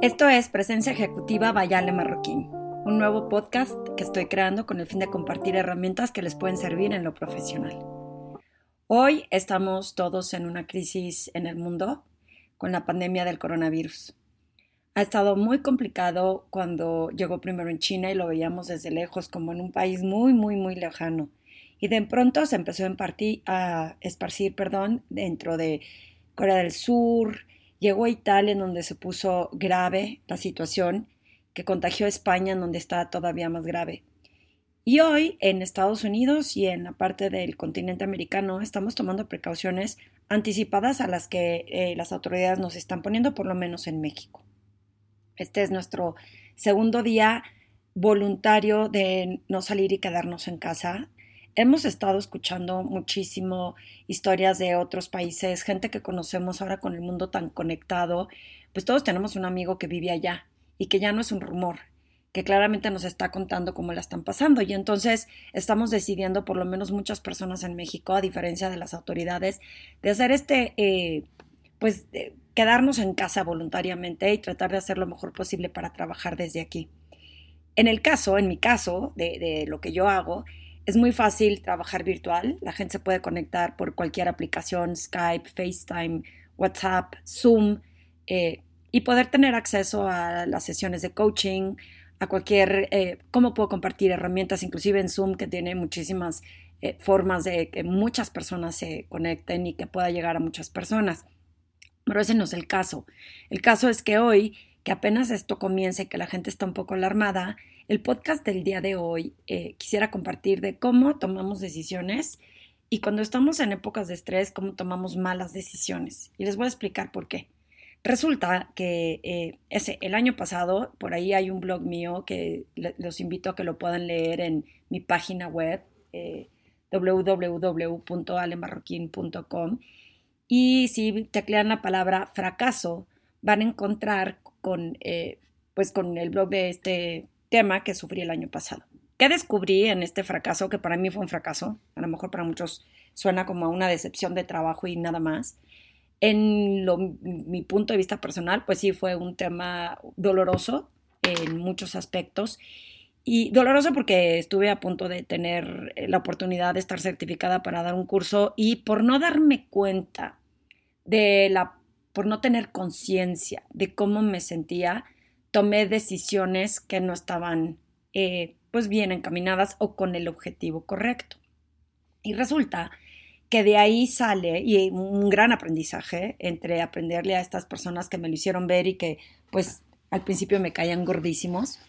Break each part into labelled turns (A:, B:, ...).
A: Esto es Presencia Ejecutiva Bayale Marroquín, un nuevo podcast que estoy creando con el fin de compartir herramientas que les pueden servir en lo profesional. Hoy estamos todos en una crisis en el mundo con la pandemia del coronavirus. Ha estado muy complicado cuando llegó primero en China y lo veíamos desde lejos como en un país muy, muy, muy lejano. Y de pronto se empezó a, a esparcir perdón, dentro de Corea del Sur, Llegó a Italia en donde se puso grave la situación, que contagió a España en donde está todavía más grave. Y hoy en Estados Unidos y en la parte del continente americano estamos tomando precauciones anticipadas a las que eh, las autoridades nos están poniendo, por lo menos en México. Este es nuestro segundo día voluntario de no salir y quedarnos en casa hemos estado escuchando muchísimo historias de otros países, gente que conocemos ahora con el mundo tan conectado, pues todos tenemos un amigo que vive allá y que ya no es un rumor, que claramente nos está contando cómo la están pasando. Y entonces estamos decidiendo, por lo menos muchas personas en México, a diferencia de las autoridades, de hacer este, eh, pues, quedarnos en casa voluntariamente y tratar de hacer lo mejor posible para trabajar desde aquí. En el caso, en mi caso, de lo que yo hago, es muy fácil trabajar virtual. La gente se puede conectar por cualquier aplicación, Skype, FaceTime, WhatsApp, Zoom, eh, y poder tener acceso a las sesiones de coaching, a cualquier, eh, cómo puedo compartir herramientas, inclusive en Zoom, que tiene muchísimas eh, formas de que muchas personas se conecten y que pueda llegar a muchas personas. Pero ese no es el caso. El caso es que hoy, que apenas esto comience, que la gente está un poco alarmada, el podcast del día de hoy eh, quisiera compartir de cómo tomamos decisiones y cuando estamos en épocas de estrés, cómo tomamos malas decisiones. Y les voy a explicar por qué. Resulta que eh, ese, el año pasado, por ahí hay un blog mío que los invito a que lo puedan leer en mi página web, eh. Y si teclean la palabra fracaso, van a encontrar con, eh, pues con el blog de este tema que sufrí el año pasado. ¿Qué descubrí en este fracaso, que para mí fue un fracaso? A lo mejor para muchos suena como una decepción de trabajo y nada más. En mi punto de vista personal, pues sí fue un tema doloroso en muchos aspectos. Y doloroso porque estuve a punto de tener la oportunidad de estar certificada para dar un curso y por no darme cuenta de la, por no tener conciencia de cómo me sentía, tomé decisiones que no estaban eh, pues bien encaminadas o con el objetivo correcto. Y resulta que de ahí sale y un gran aprendizaje entre aprenderle a estas personas que me lo hicieron ver y que pues al principio me caían gordísimos,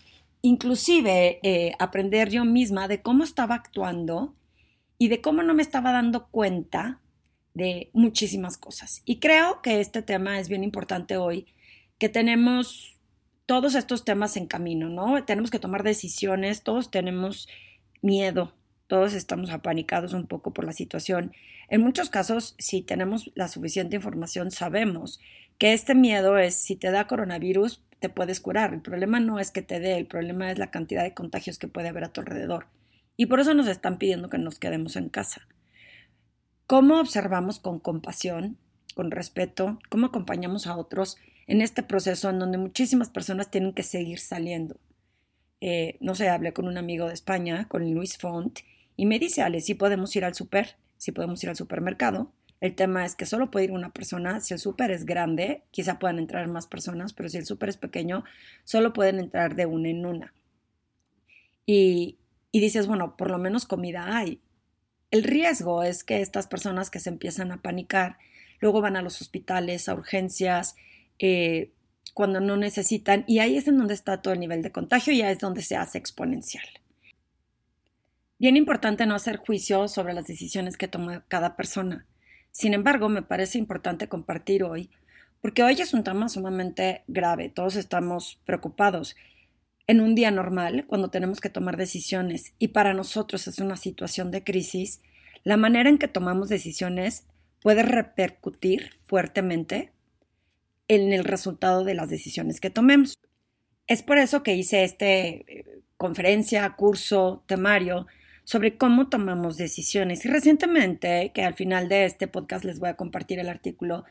A: inclusive eh, aprender yo misma de cómo estaba actuando y de cómo no me estaba dando cuenta de muchísimas cosas. Y creo que este tema es bien importante hoy, que tenemos todos estos temas en camino, ¿no? Tenemos que tomar decisiones, todos tenemos miedo, todos estamos apanicados un poco por la situación. En muchos casos, si tenemos la suficiente información, sabemos que este miedo es, si te da coronavirus, te puedes curar. El problema no es que te dé, el problema es la cantidad de contagios que puede haber a tu alrededor. Y por eso nos están pidiendo que nos quedemos en casa. ¿Cómo observamos con compasión, con respeto, cómo acompañamos a otros en este proceso en donde muchísimas personas tienen que seguir saliendo. Eh, no sé, hablé con un amigo de España, con Luis Font, y me dice, Ale, sí podemos ir al súper, sí podemos ir al supermercado. El tema es que solo puede ir una persona. Si el súper es grande, quizá puedan entrar más personas, pero si el súper es pequeño, solo pueden entrar de una en una. Y, y dices, bueno, por lo menos comida hay. El riesgo es que estas personas que se empiezan a panicar, luego van a los hospitales, a urgencias, eh, cuando no necesitan y ahí es en donde está todo el nivel de contagio y ya es donde se hace exponencial. Bien importante no hacer juicio sobre las decisiones que toma cada persona. Sin embargo, me parece importante compartir hoy, porque hoy es un tema sumamente grave, todos estamos preocupados. En un día normal, cuando tenemos que tomar decisiones y para nosotros es una situación de crisis, la manera en que tomamos decisiones puede repercutir fuertemente en el resultado de las decisiones que tomemos. Es por eso que hice este eh, conferencia, curso, temario sobre cómo tomamos decisiones. Y recientemente, que al final de este podcast les voy a compartir el artículo,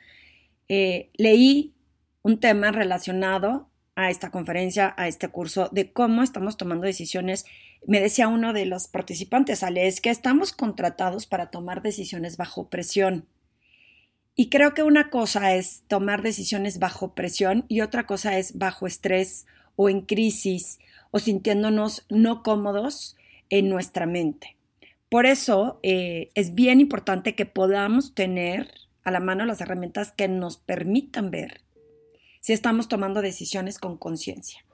A: eh, leí un tema relacionado a esta conferencia, a este curso, de cómo estamos tomando decisiones. Me decía uno de los participantes, Ale, es que estamos contratados para tomar decisiones bajo presión. Y creo que una cosa es tomar decisiones bajo presión y otra cosa es bajo estrés o en crisis o sintiéndonos no cómodos en nuestra mente. Por eso eh, es bien importante que podamos tener a la mano las herramientas que nos permitan ver si estamos tomando decisiones con conciencia.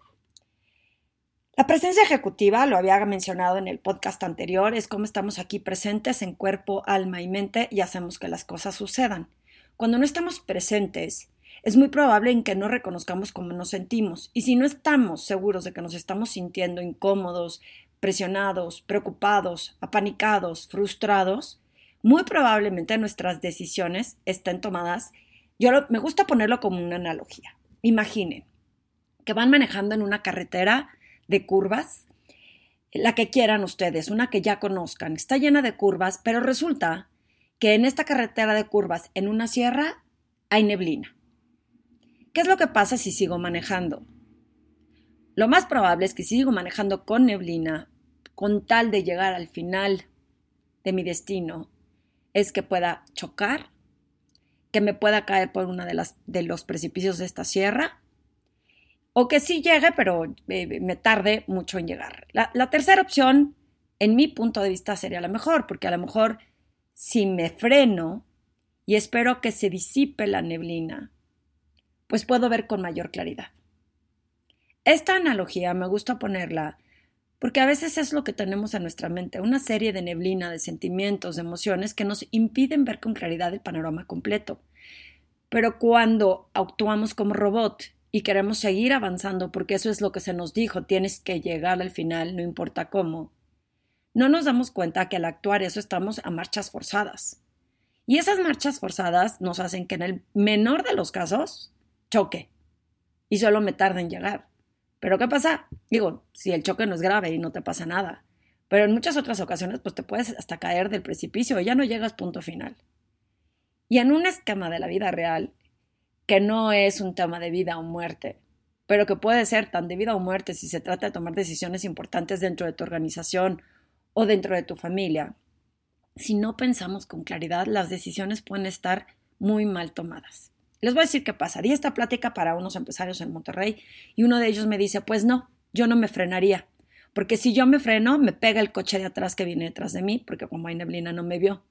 A: La presencia ejecutiva, lo había mencionado en el podcast anterior, es cómo estamos aquí presentes en cuerpo, alma y mente y hacemos que las cosas sucedan. Cuando no estamos presentes, es muy probable en que no reconozcamos cómo nos sentimos. Y si no estamos seguros de que nos estamos sintiendo incómodos, presionados, preocupados, apanicados, frustrados, muy probablemente nuestras decisiones estén tomadas. Yo me gusta ponerlo como una analogía. Imaginen que van manejando en una carretera de curvas, la que quieran ustedes, una que ya conozcan, está llena de curvas, pero resulta que en esta carretera de curvas, en una sierra, hay neblina. ¿Qué es lo que pasa si sigo manejando? Lo más probable es que si sigo manejando con neblina, con tal de llegar al final de mi destino, es que pueda chocar, que me pueda caer por una de, de los precipicios de esta sierra, o que sí llegue, pero eh, me tarde mucho en llegar. La, la tercera opción, en mi punto de vista, sería la mejor, porque a lo mejor si me freno y espero que se disipe la neblina, pues puedo ver con mayor claridad. Esta analogía me gusta ponerla porque a veces es lo que tenemos en nuestra mente, una serie de neblina de sentimientos, de emociones que nos impiden ver con claridad el panorama completo. Pero cuando actuamos como robot y queremos seguir avanzando porque eso es lo que se nos dijo, tienes que llegar al final, no importa cómo, no nos damos cuenta que al actuar eso estamos a marchas forzadas. Y esas marchas forzadas nos hacen que en el menor de los casos choque y solo me tarde en llegar. Pero ¿qué pasa? Digo, si el choque no es grave y no te pasa nada. Pero en muchas otras ocasiones, pues te puedes hasta caer del precipicio y ya no llegas punto final. Y en un esquema de la vida real, que no es un tema de vida o muerte, pero que puede ser tan de vida o muerte si se trata de tomar decisiones importantes dentro de tu organización o dentro de tu familia, si no pensamos con claridad, las decisiones pueden estar muy mal tomadas. Les voy a decir qué pasa. Di esta plática para unos empresarios en Monterrey y uno de ellos me dice, pues no, yo no me frenaría, porque si yo me freno, me pega el coche de atrás que viene detrás de mí, porque como hay neblina no me vio.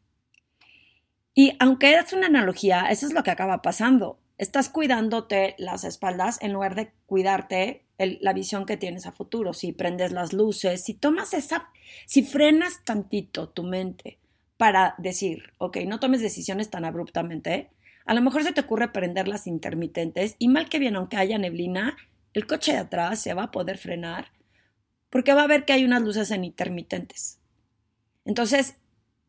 A: Y aunque es una analogía, eso es lo que acaba pasando. Estás cuidándote las espaldas en lugar de cuidarte la visión que tienes a futuro. Si prendes las luces, si tomas esa, si frenas tantito tu mente para decir, ok, no tomes decisiones tan abruptamente, a lo mejor se te ocurre prender las intermitentes y mal que bien, aunque haya neblina, el coche de atrás se va a poder frenar porque va a ver que hay unas luces en intermitentes. Entonces,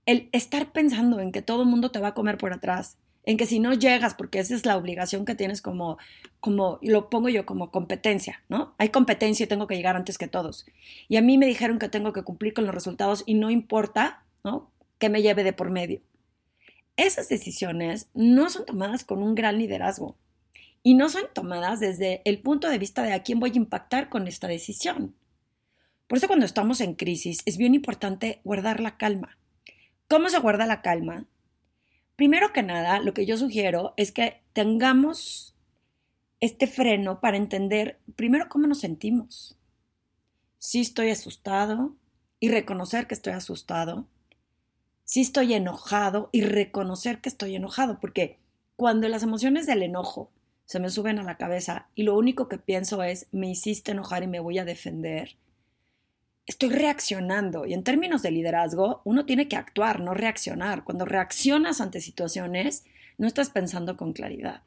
A: el estar pensando en que todo el mundo te va a comer por atrás, en que si no llegas, porque esa es la obligación que tienes como, como, lo pongo yo como competencia, ¿no? Hay competencia y tengo que llegar antes que todos. Y a mí me dijeron que tengo que cumplir con los resultados y no importa, ¿no? Que me lleve de por medio esas decisiones no son tomadas con un gran liderazgo y no son tomadas desde el punto de vista de a quién voy a impactar con esta decisión. Por eso cuando estamos en crisis es bien importante guardar la calma. ¿Cómo se guarda la calma? Primero que nada, lo que yo sugiero es que tengamos este freno para entender primero cómo nos sentimos. Si estoy asustado y reconocer que estoy asustado, si estoy enojado y reconocer que estoy enojado, porque cuando las emociones del enojo se me suben a la cabeza y lo único que pienso es me hiciste enojar y me voy a defender, estoy reaccionando. Y en términos de liderazgo, uno tiene que actuar, no reaccionar. Cuando reaccionas ante situaciones, no estás pensando con claridad.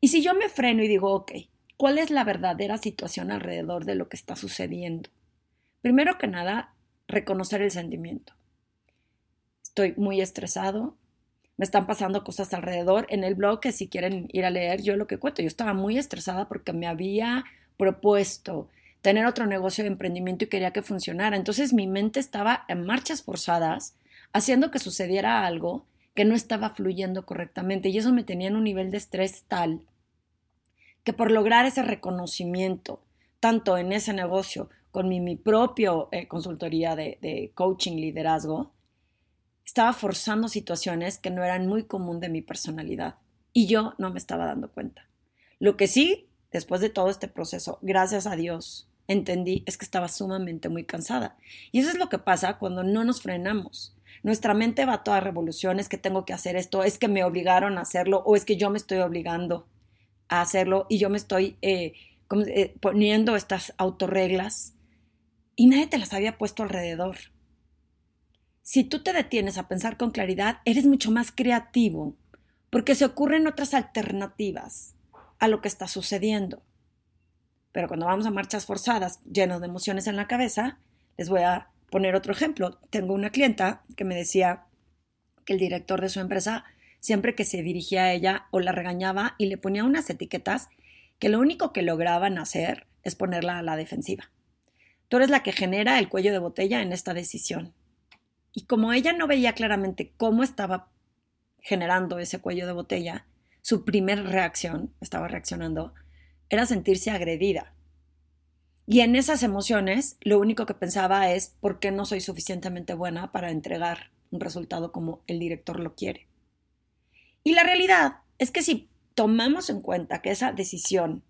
A: Y si yo me freno y digo, ok, ¿cuál es la verdadera situación alrededor de lo que está sucediendo? Primero que nada, reconocer el sentimiento estoy muy estresado, me están pasando cosas alrededor. En el blog, que si quieren ir a leer, yo lo que cuento, yo estaba muy estresada porque me había propuesto tener otro negocio de emprendimiento y quería que funcionara. Entonces mi mente estaba en marchas forzadas, haciendo que sucediera algo que no estaba fluyendo correctamente y eso me tenía en un nivel de estrés tal que por lograr ese reconocimiento, tanto en ese negocio con mi, mi propio eh, consultoría de, de coaching, liderazgo, estaba forzando situaciones que no eran muy común de mi personalidad y yo no me estaba dando cuenta. Lo que sí, después de todo este proceso, gracias a Dios, entendí es que estaba sumamente muy cansada. Y eso es lo que pasa cuando no nos frenamos. Nuestra mente va a todas revoluciones, que tengo que hacer esto, es que me obligaron a hacerlo o es que yo me estoy obligando a hacerlo y yo me estoy eh, eh, poniendo estas autorreglas y nadie te las había puesto alrededor. Si tú te detienes a pensar con claridad, eres mucho más creativo, porque se ocurren otras alternativas a lo que está sucediendo. Pero cuando vamos a marchas forzadas, llenos de emociones en la cabeza, les voy a poner otro ejemplo. Tengo una clienta que me decía que el director de su empresa, siempre que se dirigía a ella o la regañaba y le ponía unas etiquetas que lo único que lograban hacer es ponerla a la defensiva. Tú eres la que genera el cuello de botella en esta decisión. Y como ella no veía claramente cómo estaba generando ese cuello de botella, su primer reacción, estaba reaccionando, era sentirse agredida. Y en esas emociones, lo único que pensaba es por qué no soy suficientemente buena para entregar un resultado como el director lo quiere. Y la realidad es que si tomamos en cuenta que esa decisión,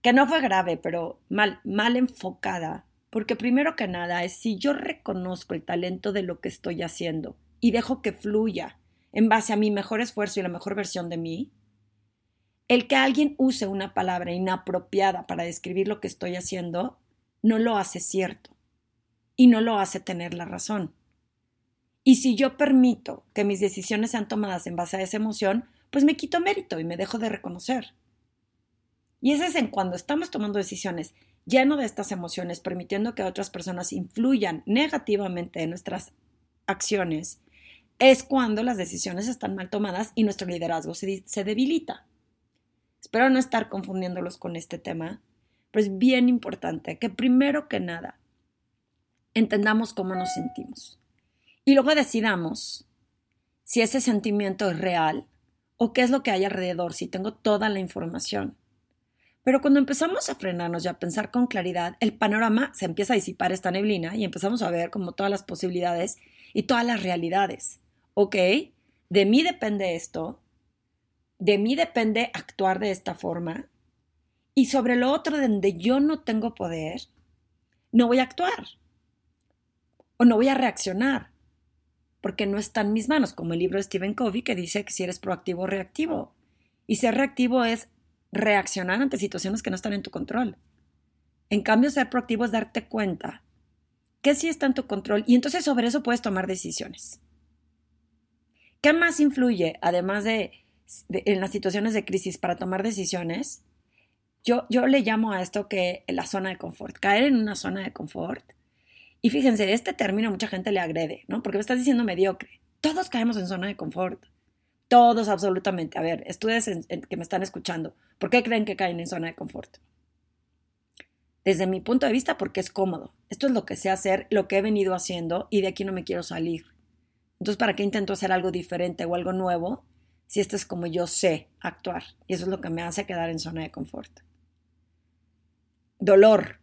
A: que no fue grave, pero mal, mal enfocada, porque primero que nada es si yo reconozco el talento de lo que estoy haciendo y dejo que fluya en base a mi mejor esfuerzo y la mejor versión de mí, el que alguien use una palabra inapropiada para describir lo que estoy haciendo no lo hace cierto y no lo hace tener la razón. Y si yo permito que mis decisiones sean tomadas en base a esa emoción, pues me quito mérito y me dejo de reconocer. Y ese es en cuando estamos tomando decisiones lleno de estas emociones, permitiendo que otras personas influyan negativamente en nuestras acciones, es cuando las decisiones están mal tomadas y nuestro liderazgo se, se debilita. Espero no estar confundiéndolos con este tema, pero es bien importante que primero que nada entendamos cómo nos sentimos y luego decidamos si ese sentimiento es real o qué es lo que hay alrededor, si tengo toda la información. Pero cuando empezamos a frenarnos y a pensar con claridad, el panorama se empieza a disipar esta neblina y empezamos a ver como todas las posibilidades y todas las realidades. Ok, de mí depende esto, de mí depende actuar de esta forma y sobre lo otro donde yo no tengo poder, no voy a actuar o no voy a reaccionar porque no está en mis manos, como el libro de Stephen Covey que dice que si eres proactivo o reactivo. Y ser reactivo es reaccionar ante situaciones que no están en tu control. En cambio, ser proactivo es darte cuenta que sí está en tu control y entonces sobre eso puedes tomar decisiones. ¿Qué más influye, además de, en las situaciones de crisis para tomar decisiones? Yo, yo le llamo a esto que la zona de confort, caer en una zona de confort. Y fíjense, este término mucha gente le agrede, ¿no? Porque me estás diciendo mediocre. Todos caemos en zona de confort. Todos, absolutamente. A ver, estudios que me están escuchando, ¿por qué creen que caen en zona de confort? Desde mi punto de vista, porque es cómodo. Esto es lo que sé hacer, lo que he venido haciendo y de aquí no me quiero salir. Entonces, ¿para qué intento hacer algo diferente o algo nuevo si esto es como yo sé actuar? Y eso es lo que me hace quedar en zona de confort. Dolor.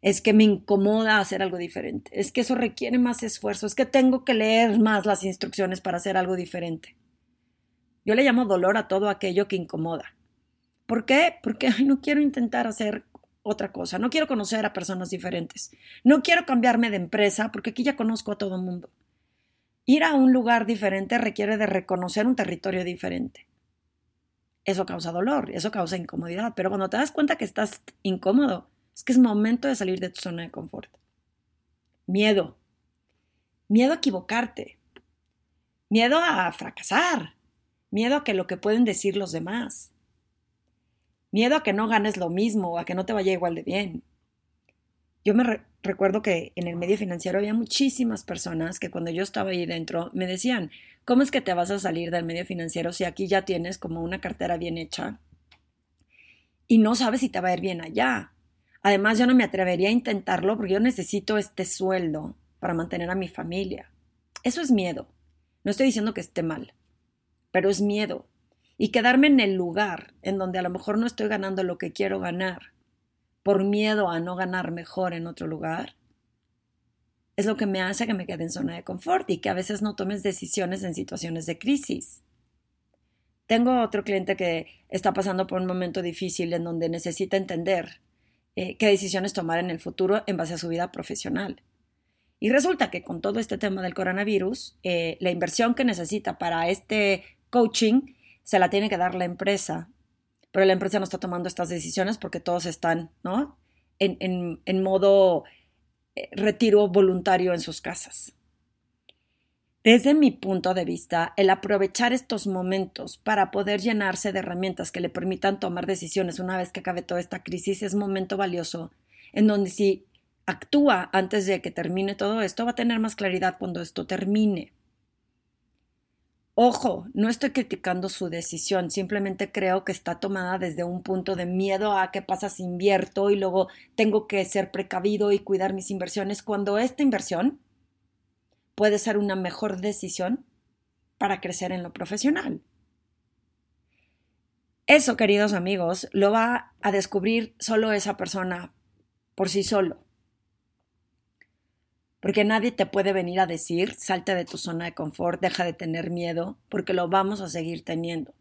A: Es que me incomoda hacer algo diferente. Es que eso requiere más esfuerzo. Es que tengo que leer más las instrucciones para hacer algo diferente. Yo le llamo dolor a todo aquello que incomoda. ¿Por qué? Porque no quiero intentar hacer otra cosa, no quiero conocer a personas diferentes, no quiero cambiarme de empresa porque aquí ya conozco a todo el mundo. Ir a un lugar diferente requiere de reconocer un territorio diferente. Eso causa dolor, eso causa incomodidad, pero cuando te das cuenta que estás incómodo, es que es momento de salir de tu zona de confort. Miedo. Miedo a equivocarte. Miedo a fracasar. Miedo a que lo que pueden decir los demás. Miedo a que no ganes lo mismo o a que no te vaya igual de bien. Yo me recuerdo que en el medio financiero había muchísimas personas que cuando yo estaba ahí dentro me decían, ¿cómo es que te vas a salir del medio financiero si aquí ya tienes como una cartera bien hecha y no sabes si te va a ir bien allá? Además, yo no me atrevería a intentarlo porque yo necesito este sueldo para mantener a mi familia. Eso es miedo. No estoy diciendo que esté mal pero es miedo. y quedarme en el lugar en donde a lo mejor no estoy ganando lo que quiero ganar por miedo a no ganar mejor en otro lugar, es lo que me hace que me quede en zona de confort y que a veces no tomes decisiones en situaciones de crisis. Tengo otro cliente que está pasando por un momento difícil en donde necesita entender eh, qué decisiones tomar en el futuro en base a su vida profesional. Y resulta que con todo este tema del coronavirus, eh, la inversión que necesita para este coaching se la tiene que dar la empresa, pero la empresa no está tomando estas decisiones porque todos están, ¿no? En, en modo eh, retiro voluntario en sus casas. Desde mi punto de vista, el aprovechar estos momentos para poder llenarse de herramientas que le permitan tomar decisiones una vez que acabe toda esta crisis es momento valioso, en donde si actúa antes de que termine todo esto, va a tener más claridad cuando esto termine. Ojo, no estoy criticando su decisión, simplemente creo que está tomada desde un punto de miedo a qué pasa si invierto y luego tengo que ser precavido y cuidar mis inversiones, cuando esta inversión puede ser una mejor decisión para crecer en lo profesional. Eso, queridos amigos, lo va a descubrir solo esa persona por sí solo porque nadie te puede venir a decir, salte de tu zona de confort, deja de tener miedo, porque lo vamos a seguir teniendo.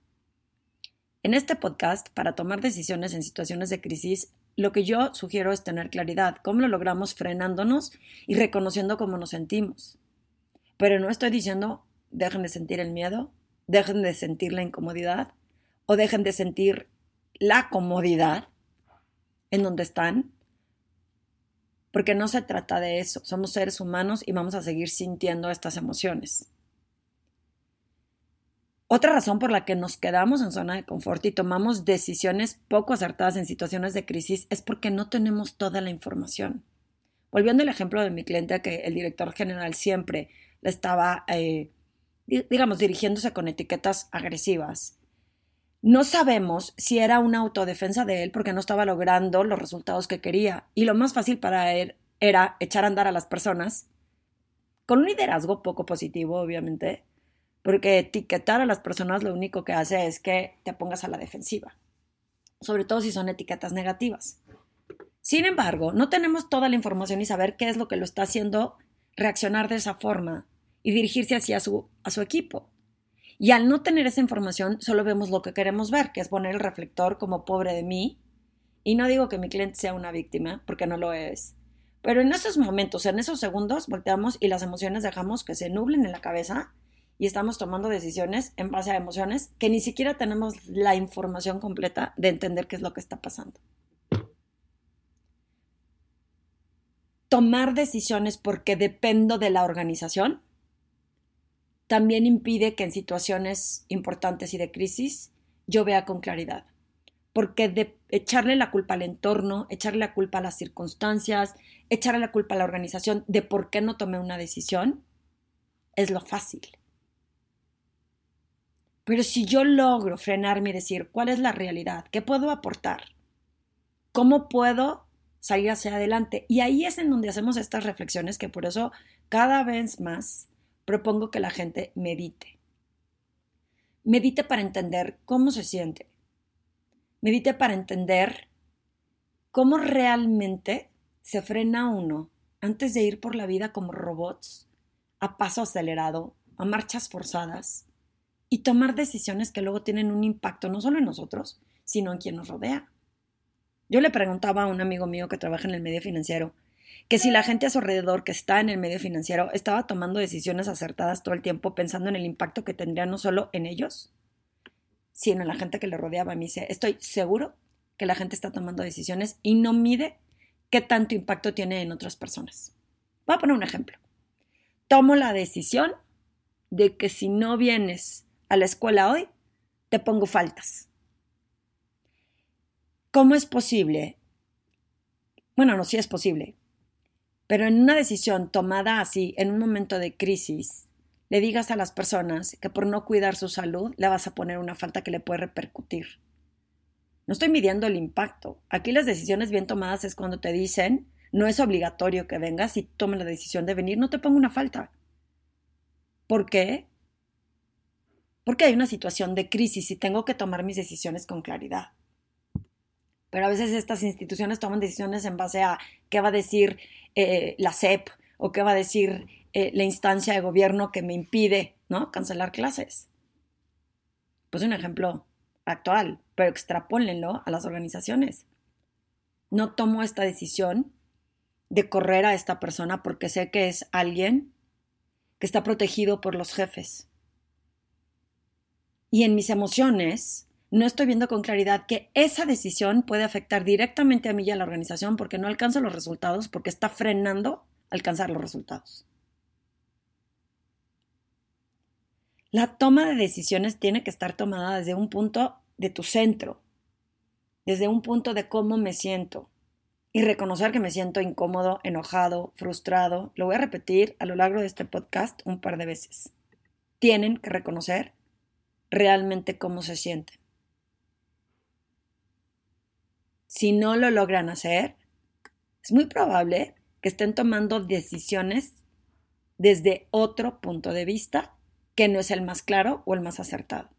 A: En este podcast, para tomar decisiones en situaciones de crisis, lo que yo sugiero es tener claridad, cómo lo logramos frenándonos y reconociendo cómo nos sentimos. Pero no estoy diciendo dejen de sentir el miedo, dejen de sentir la incomodidad o dejen de sentir la comodidad en donde están porque no se trata de eso, somos seres humanos y vamos a seguir sintiendo estas emociones. Otra razón por la que nos quedamos en zona de confort y tomamos decisiones poco acertadas en situaciones de crisis es porque no tenemos toda la información. Volviendo al ejemplo de mi cliente, que el director general siempre le estaba, eh, digamos, dirigiéndose con etiquetas agresivas. No sabemos si era una autodefensa de él porque no estaba logrando los resultados que quería. Y lo más fácil para él era echar a andar a las personas con un liderazgo poco positivo, obviamente, porque etiquetar a las personas lo único que hace es que te pongas a la defensiva, sobre todo si son etiquetas negativas. Sin embargo, no tenemos toda la información y saber qué es lo que lo está haciendo reaccionar de esa forma y dirigirse hacia su, a su equipo. Y al no tener esa información, solo vemos lo que queremos ver, que es poner el reflector como pobre de mí. Y no digo que mi cliente sea una víctima, porque no lo es. Pero en esos momentos, en esos segundos, volteamos y las emociones dejamos que se nublen en la cabeza y estamos tomando decisiones en base a emociones que ni siquiera tenemos la información completa de entender qué es lo que está pasando. Tomar decisiones porque dependo de la organización también impide que en situaciones importantes y de crisis yo vea con claridad. Porque echarle la culpa al entorno, echarle la culpa a las circunstancias, echarle la culpa a la organización de por qué no tomé una decisión, es lo fácil. Pero si yo logro frenarme y decir cuál es la realidad, qué puedo aportar, cómo puedo salir hacia adelante, y ahí es en donde hacemos estas reflexiones que por eso cada vez más propongo que la gente medite. Medite para entender cómo se siente. Medite para entender cómo realmente se frena uno antes de ir por la vida como robots, a paso acelerado, a marchas forzadas, y tomar decisiones que luego tienen un impacto no solo en nosotros, sino en quien nos rodea. Yo le preguntaba a un amigo mío que trabaja en el medio financiero, que si la gente a su alrededor que está en el medio financiero estaba tomando decisiones acertadas todo el tiempo pensando en el impacto que tendría no solo en ellos, sino en la gente que le rodeaba. Me dice, estoy seguro que la gente está tomando decisiones y no mide qué tanto impacto tiene en otras personas. Voy a poner un ejemplo. Tomo la decisión de que si no vienes a la escuela hoy, te pongo faltas. ¿Cómo es posible? Bueno, no, sí es posible pero en una decisión tomada así, en un momento de crisis, le digas a las personas que por no cuidar su salud le vas a poner una falta que le puede repercutir. No estoy midiendo el impacto. Aquí las decisiones bien tomadas es cuando te dicen, no es obligatorio que vengas y tome la decisión de venir, no te pongo una falta. ¿Por qué? porque hay una situación de crisis y tengo que tomar mis decisiones con claridad. Pero a veces estas instituciones toman decisiones en base a qué va a decir eh, la SEP o qué va a decir eh, la instancia de gobierno que me impide ¿no? cancelar clases. Pues un ejemplo actual, pero extrapólenlo a las organizaciones. No tomo esta decisión de correr a esta persona porque sé que es alguien que está protegido por los jefes. Y en mis emociones no estoy viendo con claridad que esa decisión puede afectar directamente a mí y a la organización porque no alcanzo los resultados, porque está frenando alcanzar los resultados. La toma de decisiones tiene que estar tomada desde un punto de tu centro, desde un punto de cómo me siento, y reconocer que me siento incómodo, enojado, frustrado. Lo voy a repetir a lo largo de este podcast un par de veces. Tienen que reconocer realmente cómo se sienten. Si no lo logran hacer, es muy probable que estén tomando decisiones desde otro punto de vista que no es el más claro o el más acertado.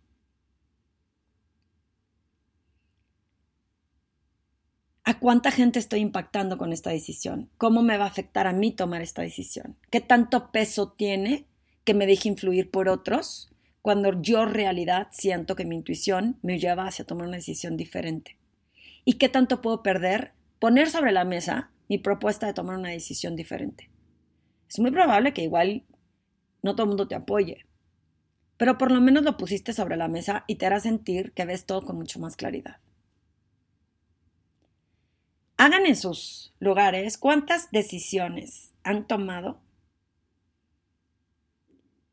A: ¿A cuánta gente estoy impactando con esta decisión? ¿Cómo me va a afectar a mí tomar esta decisión? ¿Qué tanto peso tiene que me deje influir por otros cuando yo en realidad siento que mi intuición me lleva hacia tomar una decisión diferente? ¿Y qué tanto puedo perder poner sobre la mesa mi propuesta de tomar una decisión diferente? Es muy probable que igual no todo el mundo te apoye, pero por lo menos lo pusiste sobre la mesa y te hará sentir que ves todo con mucho más claridad. Hagan en sus lugares cuántas decisiones han tomado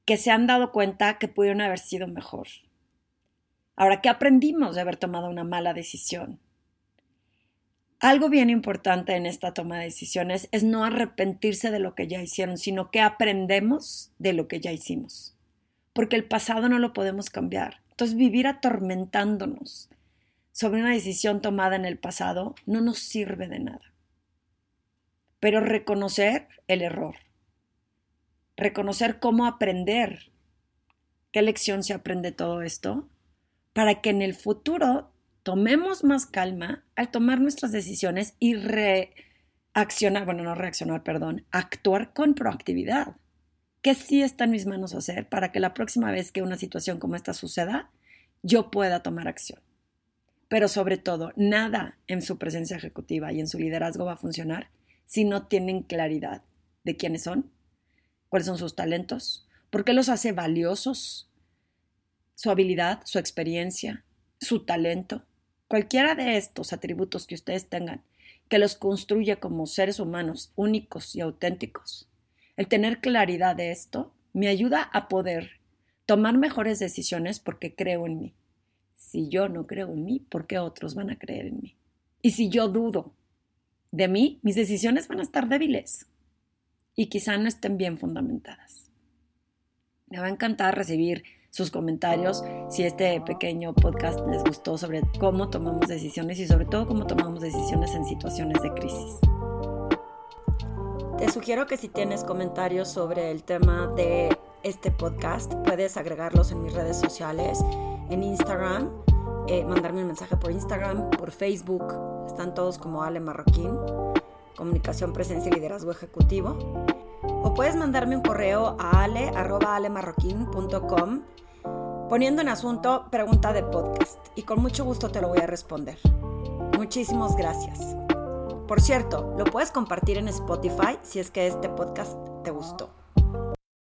A: que se han dado cuenta que pudieron haber sido mejor. Ahora, ¿qué aprendimos de haber tomado una mala decisión? Algo bien importante en esta toma de decisiones es no arrepentirse de lo que ya hicieron, sino que aprendemos de lo que ya hicimos. Porque el pasado no lo podemos cambiar. Entonces, vivir atormentándonos sobre una decisión tomada en el pasado no nos sirve de nada. Pero reconocer el error, reconocer cómo aprender, qué lección se aprende todo esto, para que en el futuro tomemos más calma al tomar nuestras decisiones y reaccionar, bueno, no reaccionar, perdón, actuar con proactividad. ¿Qué sí está en mis manos hacer para que la próxima vez que una situación como esta suceda, yo pueda tomar acción? Pero sobre todo, nada en su presencia ejecutiva y en su liderazgo va a funcionar si no tienen claridad de quiénes son, cuáles son sus talentos, por qué los hace valiosos, su habilidad, su experiencia, su talento, cualquiera de estos atributos que ustedes tengan, que los construye como seres humanos únicos y auténticos. El tener claridad de esto me ayuda a poder tomar mejores decisiones porque creo en mí. Si yo no creo en mí, ¿por qué otros van a creer en mí? Y si yo dudo de mí, mis decisiones van a estar débiles y quizá no estén bien fundamentadas. Me va a encantar recibir sus comentarios si este pequeño podcast les gustó sobre cómo tomamos decisiones y sobre todo cómo tomamos decisiones en situaciones de crisis. Te sugiero que si tienes comentarios sobre el tema de este podcast, puedes agregarlos en mis redes sociales en Instagram, eh, mandarme un mensaje por Instagram, por Facebook, están todos como Ale Marroquín, Comunicación, Presencia y Liderazgo Ejecutivo. O puedes mandarme un correo a ale.alemarroquín.com poniendo en asunto pregunta de podcast y con mucho gusto te lo voy a responder. Muchísimas gracias. Por cierto, lo puedes compartir en Spotify si es que este podcast te gustó.